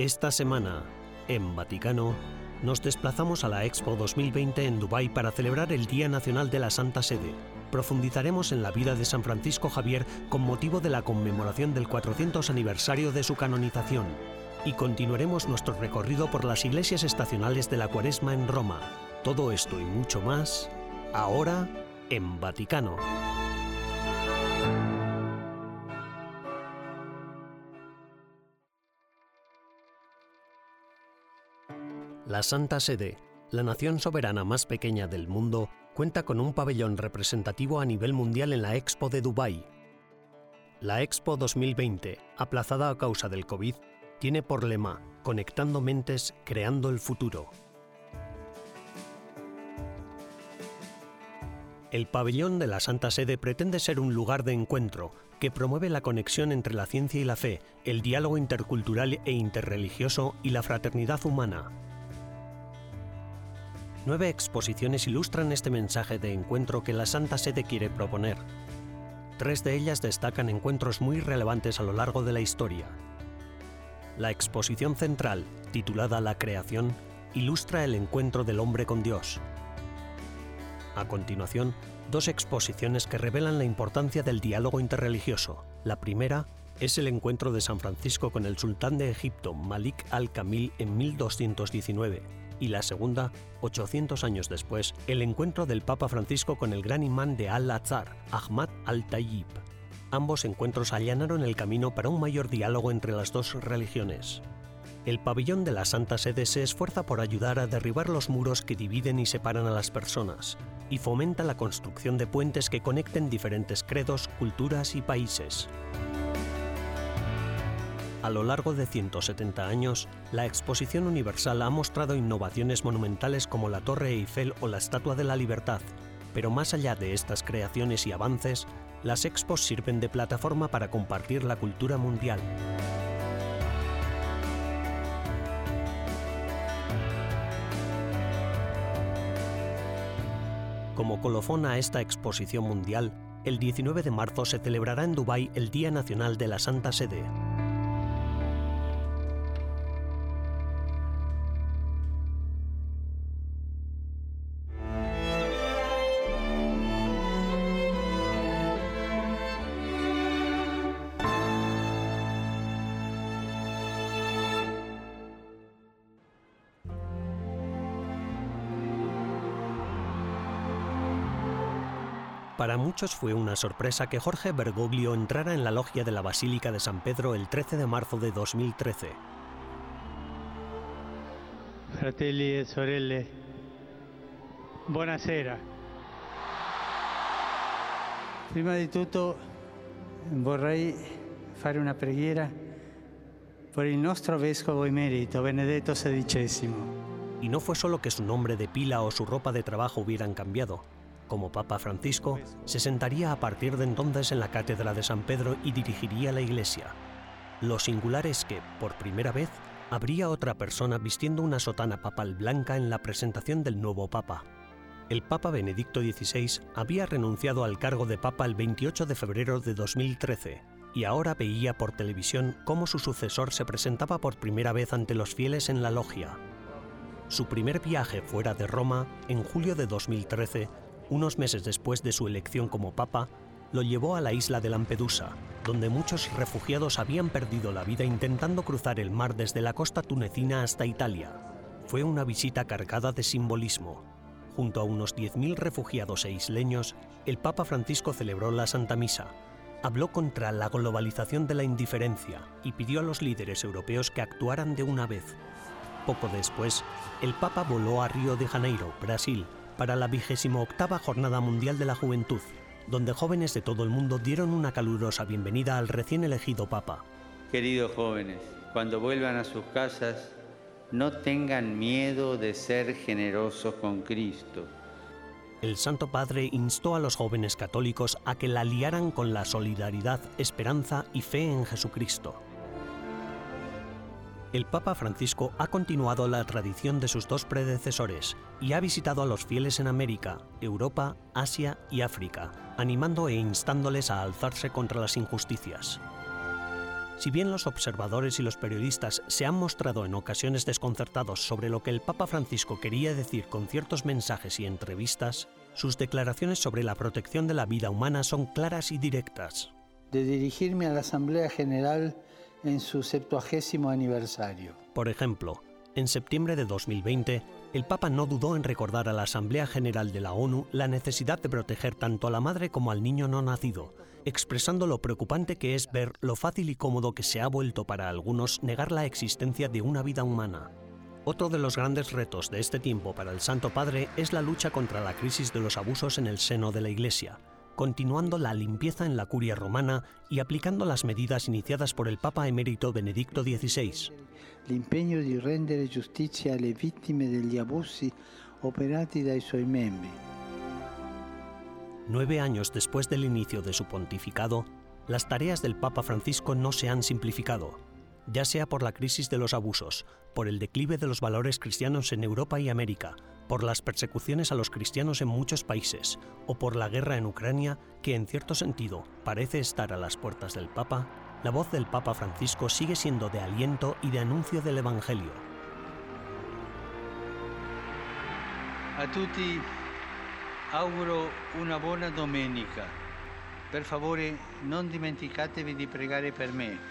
Esta semana, en Vaticano, nos desplazamos a la Expo 2020 en Dubái para celebrar el Día Nacional de la Santa Sede. Profundizaremos en la vida de San Francisco Javier con motivo de la conmemoración del 400 aniversario de su canonización. Y continuaremos nuestro recorrido por las iglesias estacionales de la Cuaresma en Roma. Todo esto y mucho más, ahora en Vaticano. La Santa Sede, la nación soberana más pequeña del mundo, cuenta con un pabellón representativo a nivel mundial en la Expo de Dubái. La Expo 2020, aplazada a causa del COVID, tiene por lema Conectando mentes, creando el futuro. El pabellón de la Santa Sede pretende ser un lugar de encuentro que promueve la conexión entre la ciencia y la fe, el diálogo intercultural e interreligioso y la fraternidad humana. Nueve exposiciones ilustran este mensaje de encuentro que la Santa Sede quiere proponer. Tres de ellas destacan encuentros muy relevantes a lo largo de la historia. La exposición central, titulada La Creación, ilustra el encuentro del hombre con Dios. A continuación, dos exposiciones que revelan la importancia del diálogo interreligioso. La primera es el encuentro de San Francisco con el sultán de Egipto, Malik al-Kamil, en 1219 y la segunda, 800 años después, el encuentro del Papa Francisco con el gran imán de Al-Azhar, Ahmad al-Tayyib. Ambos encuentros allanaron el camino para un mayor diálogo entre las dos religiones. El pabellón de la Santa Sede se esfuerza por ayudar a derribar los muros que dividen y separan a las personas, y fomenta la construcción de puentes que conecten diferentes credos, culturas y países. A lo largo de 170 años, la Exposición Universal ha mostrado innovaciones monumentales como la Torre Eiffel o la Estatua de la Libertad, pero más allá de estas creaciones y avances, las expos sirven de plataforma para compartir la cultura mundial. Como colofón a esta exposición mundial, el 19 de marzo se celebrará en Dubái el Día Nacional de la Santa Sede. Muchos fue una sorpresa que Jorge Bergoglio entrara en la logia de la Basílica de San Pedro el 13 de marzo de 2013. Fratelli e sorelle, buonasera. Prima di tutto vorrei fare una preghiera por il nostro vescovo emerito, Benedetto XVI. Y no fue solo que su nombre de pila o su ropa de trabajo hubieran cambiado. Como Papa Francisco, se sentaría a partir de entonces en la cátedra de San Pedro y dirigiría la iglesia. Lo singular es que, por primera vez, habría otra persona vistiendo una sotana papal blanca en la presentación del nuevo Papa. El Papa Benedicto XVI había renunciado al cargo de Papa el 28 de febrero de 2013 y ahora veía por televisión cómo su sucesor se presentaba por primera vez ante los fieles en la logia. Su primer viaje fuera de Roma, en julio de 2013, unos meses después de su elección como papa, lo llevó a la isla de Lampedusa, donde muchos refugiados habían perdido la vida intentando cruzar el mar desde la costa tunecina hasta Italia. Fue una visita cargada de simbolismo. Junto a unos 10.000 refugiados e isleños, el Papa Francisco celebró la Santa Misa, habló contra la globalización de la indiferencia y pidió a los líderes europeos que actuaran de una vez. Poco después, el Papa voló a Río de Janeiro, Brasil, para la vigésimo octava Jornada Mundial de la Juventud, donde jóvenes de todo el mundo dieron una calurosa bienvenida al recién elegido Papa. Queridos jóvenes, cuando vuelvan a sus casas, no tengan miedo de ser generosos con Cristo. El Santo Padre instó a los jóvenes católicos a que la liaran con la solidaridad, esperanza y fe en Jesucristo el Papa Francisco ha continuado la tradición de sus dos predecesores y ha visitado a los fieles en América, Europa, Asia y África, animando e instándoles a alzarse contra las injusticias. Si bien los observadores y los periodistas se han mostrado en ocasiones desconcertados sobre lo que el Papa Francisco quería decir con ciertos mensajes y entrevistas, sus declaraciones sobre la protección de la vida humana son claras y directas. De dirigirme a la Asamblea General en su septuagésimo aniversario. Por ejemplo, en septiembre de 2020, el Papa no dudó en recordar a la Asamblea General de la ONU la necesidad de proteger tanto a la madre como al niño no nacido, expresando lo preocupante que es ver lo fácil y cómodo que se ha vuelto para algunos negar la existencia de una vida humana. Otro de los grandes retos de este tiempo para el Santo Padre es la lucha contra la crisis de los abusos en el seno de la Iglesia, continuando la limpieza en la curia romana y aplicando las medidas iniciadas por el Papa emérito Benedicto XVI. L'impegno di rendere giustizia alle vittime degli abusi operati dai suoi membri. Nueve años después del inicio de su pontificado, las tareas del Papa Francisco no se han simplificado, ya sea por la crisis de los abusos, por el declive de los valores cristianos en Europa y América, por las persecuciones a los cristianos en muchos países o por la guerra en Ucrania, que en cierto sentido parece estar a las puertas del Papa, la voz del Papa Francisco sigue siendo de aliento y de anuncio del Evangelio. A tutti auguro una buona domenica. Per favore non dimenticatevi di pregare per me.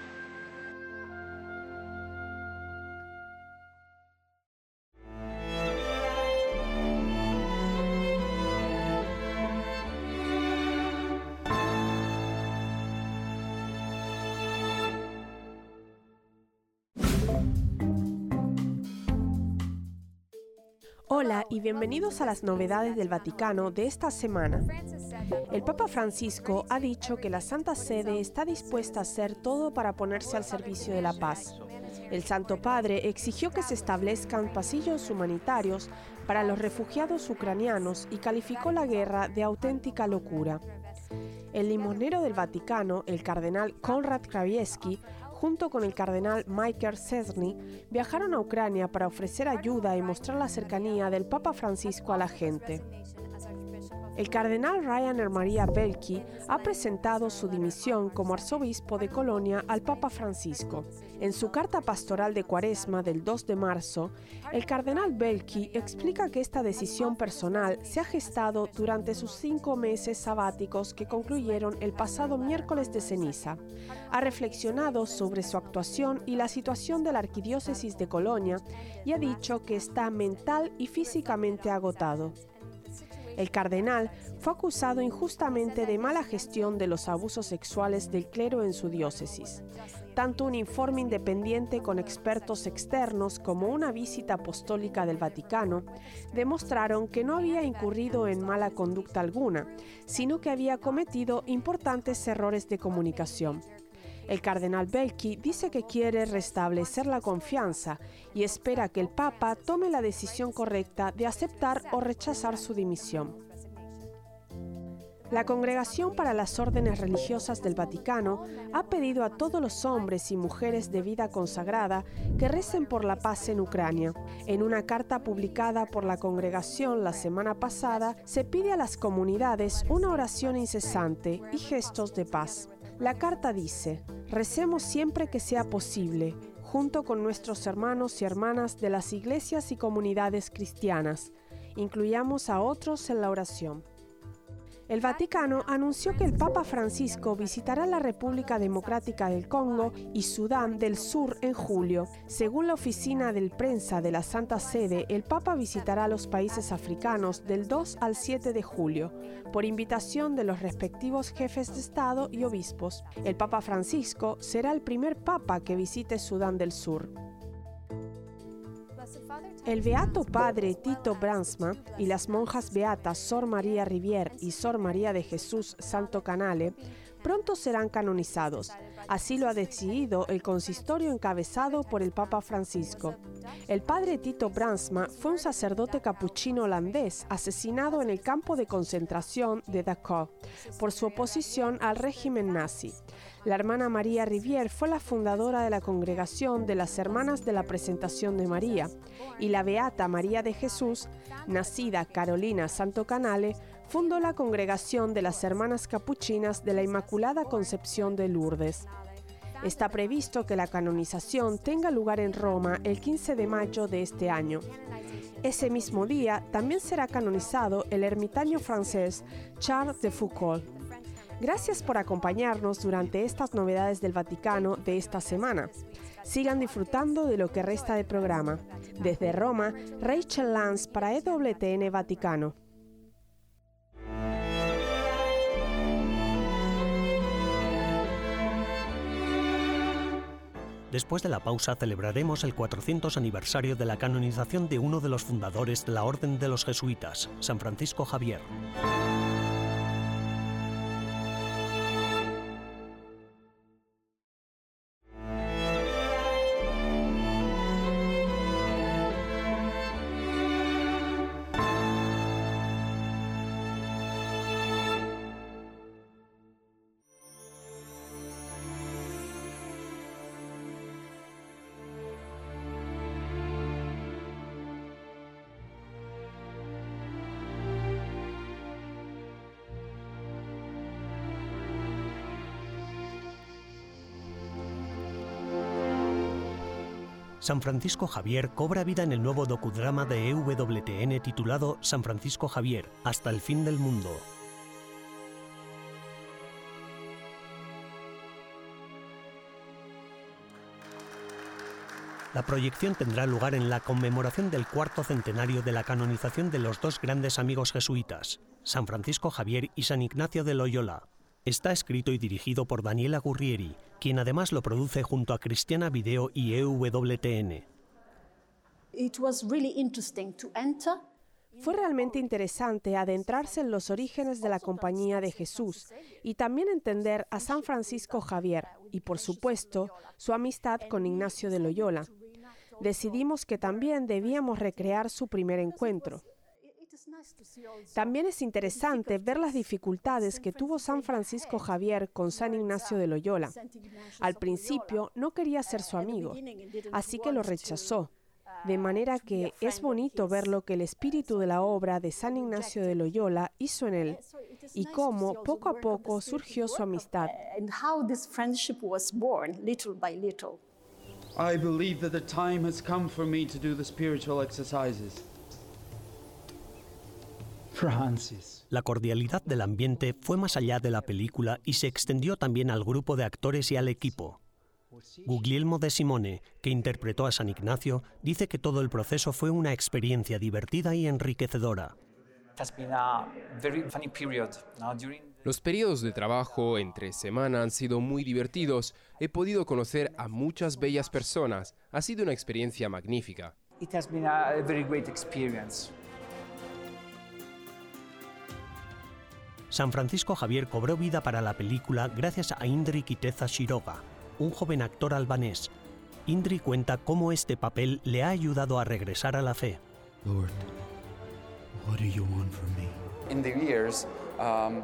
Hola y bienvenidos a las novedades del Vaticano de esta semana. El Papa Francisco ha dicho que la Santa Sede está dispuesta a hacer todo para ponerse al servicio de la paz. El Santo Padre exigió que se establezcan pasillos humanitarios para los refugiados ucranianos y calificó la guerra de auténtica locura. El limonero del Vaticano, el cardenal Konrad Kraviewski, junto con el cardenal Michael Cesny, viajaron a Ucrania para ofrecer ayuda y mostrar la cercanía del Papa Francisco a la gente. El cardenal Rainer Maria Belki ha presentado su dimisión como arzobispo de Colonia al Papa Francisco. En su carta pastoral de Cuaresma del 2 de marzo, el cardenal Belki explica que esta decisión personal se ha gestado durante sus cinco meses sabáticos que concluyeron el pasado miércoles de ceniza. Ha reflexionado sobre su actuación y la situación de la arquidiócesis de Colonia y ha dicho que está mental y físicamente agotado. El cardenal fue acusado injustamente de mala gestión de los abusos sexuales del clero en su diócesis. Tanto un informe independiente con expertos externos como una visita apostólica del Vaticano demostraron que no había incurrido en mala conducta alguna, sino que había cometido importantes errores de comunicación. El cardenal Belki dice que quiere restablecer la confianza y espera que el Papa tome la decisión correcta de aceptar o rechazar su dimisión. La Congregación para las Órdenes Religiosas del Vaticano ha pedido a todos los hombres y mujeres de vida consagrada que recen por la paz en Ucrania. En una carta publicada por la congregación la semana pasada, se pide a las comunidades una oración incesante y gestos de paz. La carta dice, recemos siempre que sea posible, junto con nuestros hermanos y hermanas de las iglesias y comunidades cristianas. Incluyamos a otros en la oración. El Vaticano anunció que el Papa Francisco visitará la República Democrática del Congo y Sudán del Sur en julio. Según la oficina del prensa de la Santa Sede, el Papa visitará los países africanos del 2 al 7 de julio, por invitación de los respectivos jefes de Estado y obispos. El Papa Francisco será el primer Papa que visite Sudán del Sur. El beato padre Tito Bransma y las monjas beatas Sor María Rivier y Sor María de Jesús Santo Canale pronto serán canonizados. Así lo ha decidido el consistorio encabezado por el Papa Francisco. El padre Tito Bransma fue un sacerdote capuchino holandés asesinado en el campo de concentración de Dachau por su oposición al régimen nazi. La hermana María Rivier fue la fundadora de la congregación de las Hermanas de la Presentación de María y la Beata María de Jesús, nacida Carolina Santo Canale, fundó la congregación de las Hermanas Capuchinas de la Inmaculada Concepción de Lourdes. Está previsto que la canonización tenga lugar en Roma el 15 de mayo de este año. Ese mismo día también será canonizado el ermitaño francés Charles de Foucault. Gracias por acompañarnos durante estas novedades del Vaticano de esta semana. Sigan disfrutando de lo que resta del programa. Desde Roma, Rachel Lance para EWTN Vaticano. Después de la pausa celebraremos el 400 aniversario de la canonización de uno de los fundadores de la Orden de los Jesuitas, San Francisco Javier. San Francisco Javier cobra vida en el nuevo docudrama de EWTN titulado San Francisco Javier, hasta el fin del mundo. La proyección tendrá lugar en la conmemoración del cuarto centenario de la canonización de los dos grandes amigos jesuitas, San Francisco Javier y San Ignacio de Loyola. Está escrito y dirigido por Daniela Gurrieri, quien además lo produce junto a Cristiana Video y EWTN. Fue realmente interesante adentrarse en los orígenes de la Compañía de Jesús y también entender a San Francisco Javier y, por supuesto, su amistad con Ignacio de Loyola. Decidimos que también debíamos recrear su primer encuentro. También es interesante ver las dificultades que tuvo San Francisco Javier con San Ignacio de Loyola. Al principio no quería ser su amigo, así que lo rechazó. De manera que es bonito ver lo que el espíritu de la obra de San Ignacio de Loyola hizo en él y cómo poco a poco surgió su amistad. I believe that the time has come for me to do the spiritual exercises. La cordialidad del ambiente fue más allá de la película y se extendió también al grupo de actores y al equipo. Guglielmo de Simone, que interpretó a San Ignacio, dice que todo el proceso fue una experiencia divertida y enriquecedora. Los periodos de trabajo entre semana han sido muy divertidos. He podido conocer a muchas bellas personas. Ha sido una experiencia magnífica. San Francisco Javier cobró vida para la película gracias a Indri Kiteza Shiroga, un joven actor albanés. Indri cuenta cómo este papel le ha ayudado a regresar a la fe. Lord, what do you want from me? In the years, um,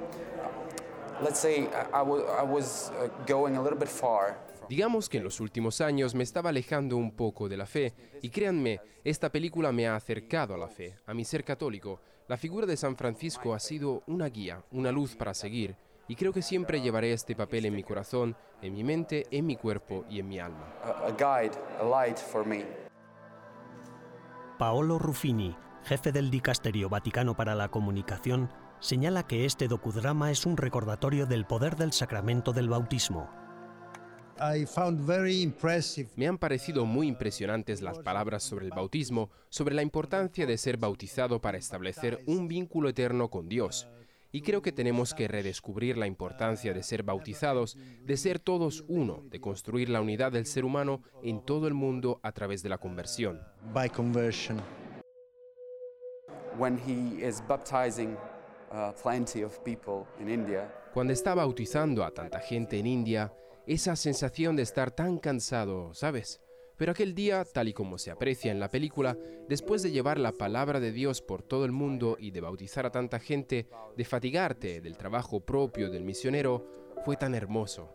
let's say I, I was uh, going a little bit far Digamos que en los últimos años me estaba alejando un poco de la fe y créanme, esta película me ha acercado a la fe, a mi ser católico. La figura de San Francisco ha sido una guía, una luz para seguir y creo que siempre llevaré este papel en mi corazón, en mi mente, en mi cuerpo y en mi alma. Paolo Ruffini, jefe del Dicasterio Vaticano para la Comunicación, señala que este docudrama es un recordatorio del poder del sacramento del bautismo. Me han parecido muy impresionantes las palabras sobre el bautismo, sobre la importancia de ser bautizado para establecer un vínculo eterno con Dios. Y creo que tenemos que redescubrir la importancia de ser bautizados, de ser todos uno, de construir la unidad del ser humano en todo el mundo a través de la conversión. Cuando está bautizando a tanta gente en India, esa sensación de estar tan cansado, ¿sabes? Pero aquel día, tal y como se aprecia en la película, después de llevar la palabra de Dios por todo el mundo y de bautizar a tanta gente, de fatigarte del trabajo propio del misionero, fue tan hermoso.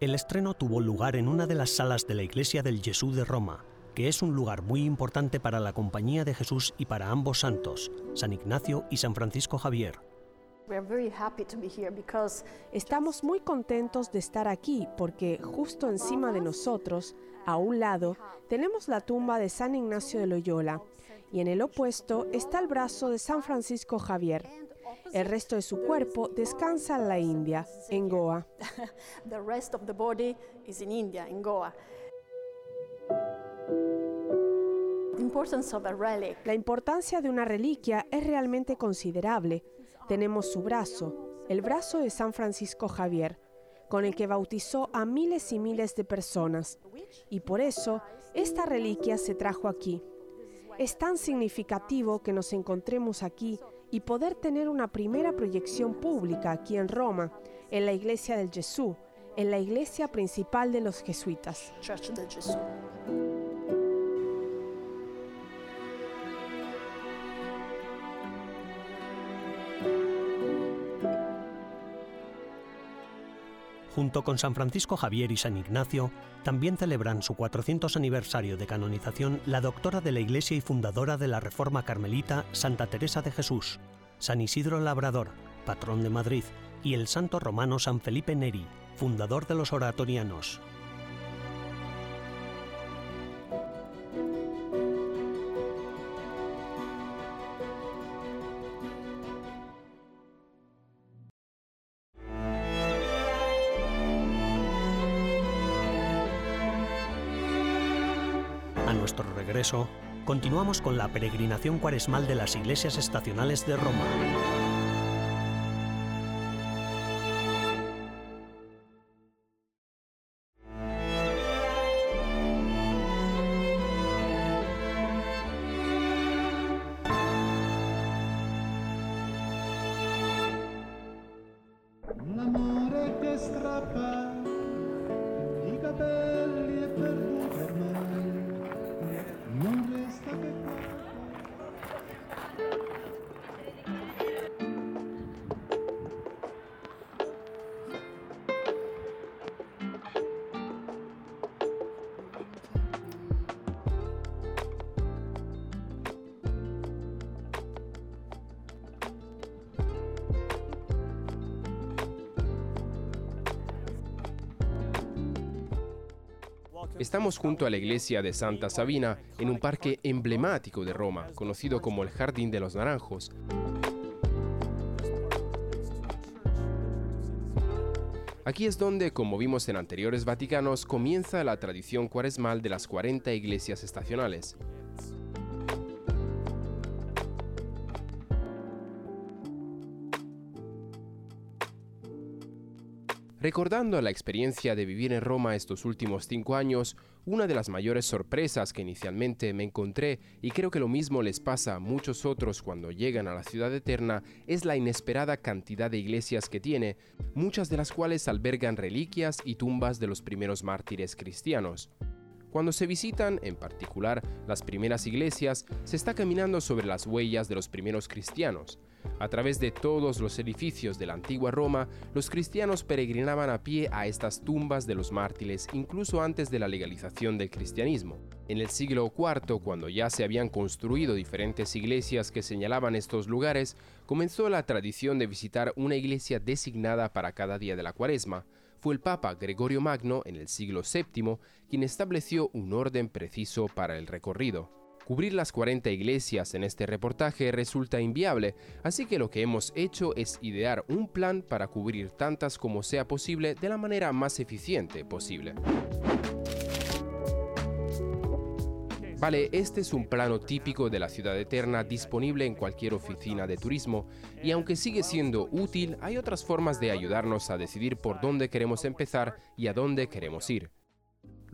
El estreno tuvo lugar en una de las salas de la iglesia del Jesús de Roma, que es un lugar muy importante para la Compañía de Jesús y para ambos santos, San Ignacio y San Francisco Javier. Estamos muy contentos de estar aquí porque justo encima de nosotros, a un lado, tenemos la tumba de San Ignacio de Loyola y en el opuesto está el brazo de San Francisco Javier. El resto de su cuerpo descansa en la India, en Goa. La importancia de una reliquia es realmente considerable. Tenemos su brazo, el brazo de San Francisco Javier, con el que bautizó a miles y miles de personas. Y por eso, esta reliquia se trajo aquí. Es tan significativo que nos encontremos aquí y poder tener una primera proyección pública aquí en Roma, en la iglesia del Jesús, en la iglesia principal de los jesuitas. Junto con San Francisco Javier y San Ignacio, también celebran su 400 aniversario de canonización la doctora de la Iglesia y fundadora de la Reforma Carmelita, Santa Teresa de Jesús, San Isidro Labrador, patrón de Madrid, y el santo romano San Felipe Neri, fundador de los oratorianos. Continuamos con la peregrinación cuaresmal de las iglesias estacionales de Roma. Estamos junto a la iglesia de Santa Sabina en un parque emblemático de Roma, conocido como el Jardín de los Naranjos. Aquí es donde, como vimos en anteriores Vaticanos, comienza la tradición cuaresmal de las 40 iglesias estacionales. Recordando la experiencia de vivir en Roma estos últimos cinco años, una de las mayores sorpresas que inicialmente me encontré, y creo que lo mismo les pasa a muchos otros cuando llegan a la ciudad eterna, es la inesperada cantidad de iglesias que tiene, muchas de las cuales albergan reliquias y tumbas de los primeros mártires cristianos. Cuando se visitan, en particular, las primeras iglesias, se está caminando sobre las huellas de los primeros cristianos. A través de todos los edificios de la antigua Roma, los cristianos peregrinaban a pie a estas tumbas de los mártires incluso antes de la legalización del cristianismo. En el siglo IV, cuando ya se habían construido diferentes iglesias que señalaban estos lugares, comenzó la tradición de visitar una iglesia designada para cada día de la cuaresma. Fue el Papa Gregorio Magno en el siglo VII quien estableció un orden preciso para el recorrido. Cubrir las 40 iglesias en este reportaje resulta inviable, así que lo que hemos hecho es idear un plan para cubrir tantas como sea posible de la manera más eficiente posible. Vale, este es un plano típico de la ciudad eterna disponible en cualquier oficina de turismo y aunque sigue siendo útil, hay otras formas de ayudarnos a decidir por dónde queremos empezar y a dónde queremos ir.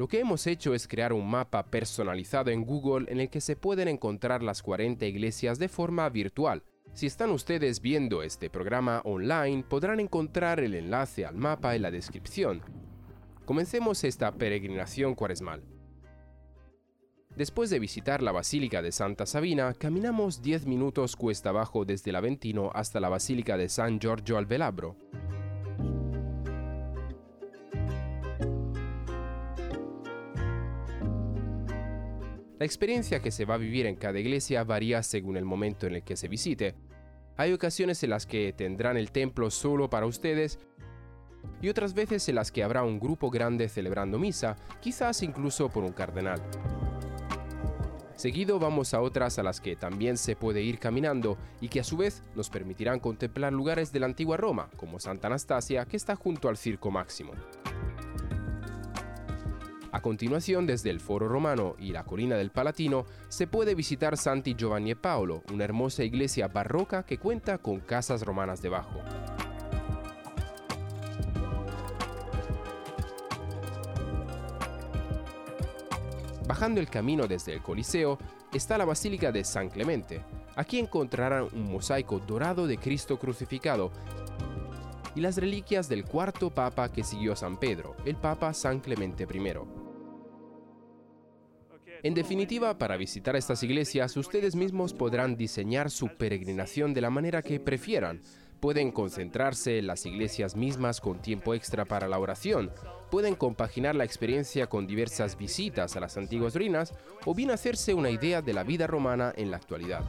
Lo que hemos hecho es crear un mapa personalizado en Google en el que se pueden encontrar las 40 iglesias de forma virtual. Si están ustedes viendo este programa online, podrán encontrar el enlace al mapa en la descripción. Comencemos esta peregrinación cuaresmal. Después de visitar la Basílica de Santa Sabina, caminamos 10 minutos cuesta abajo desde el Aventino hasta la Basílica de San Giorgio al Velabro. La experiencia que se va a vivir en cada iglesia varía según el momento en el que se visite. Hay ocasiones en las que tendrán el templo solo para ustedes y otras veces en las que habrá un grupo grande celebrando misa, quizás incluso por un cardenal. Seguido vamos a otras a las que también se puede ir caminando y que a su vez nos permitirán contemplar lugares de la antigua Roma, como Santa Anastasia, que está junto al Circo Máximo. A continuación, desde el Foro Romano y la colina del Palatino, se puede visitar Santi Giovanni e Paolo, una hermosa iglesia barroca que cuenta con casas romanas debajo. Bajando el camino desde el Coliseo está la Basílica de San Clemente. Aquí encontrarán un mosaico dorado de Cristo crucificado y las reliquias del cuarto papa que siguió a San Pedro, el Papa San Clemente I. En definitiva, para visitar estas iglesias, ustedes mismos podrán diseñar su peregrinación de la manera que prefieran. Pueden concentrarse en las iglesias mismas con tiempo extra para la oración, pueden compaginar la experiencia con diversas visitas a las antiguas ruinas o bien hacerse una idea de la vida romana en la actualidad.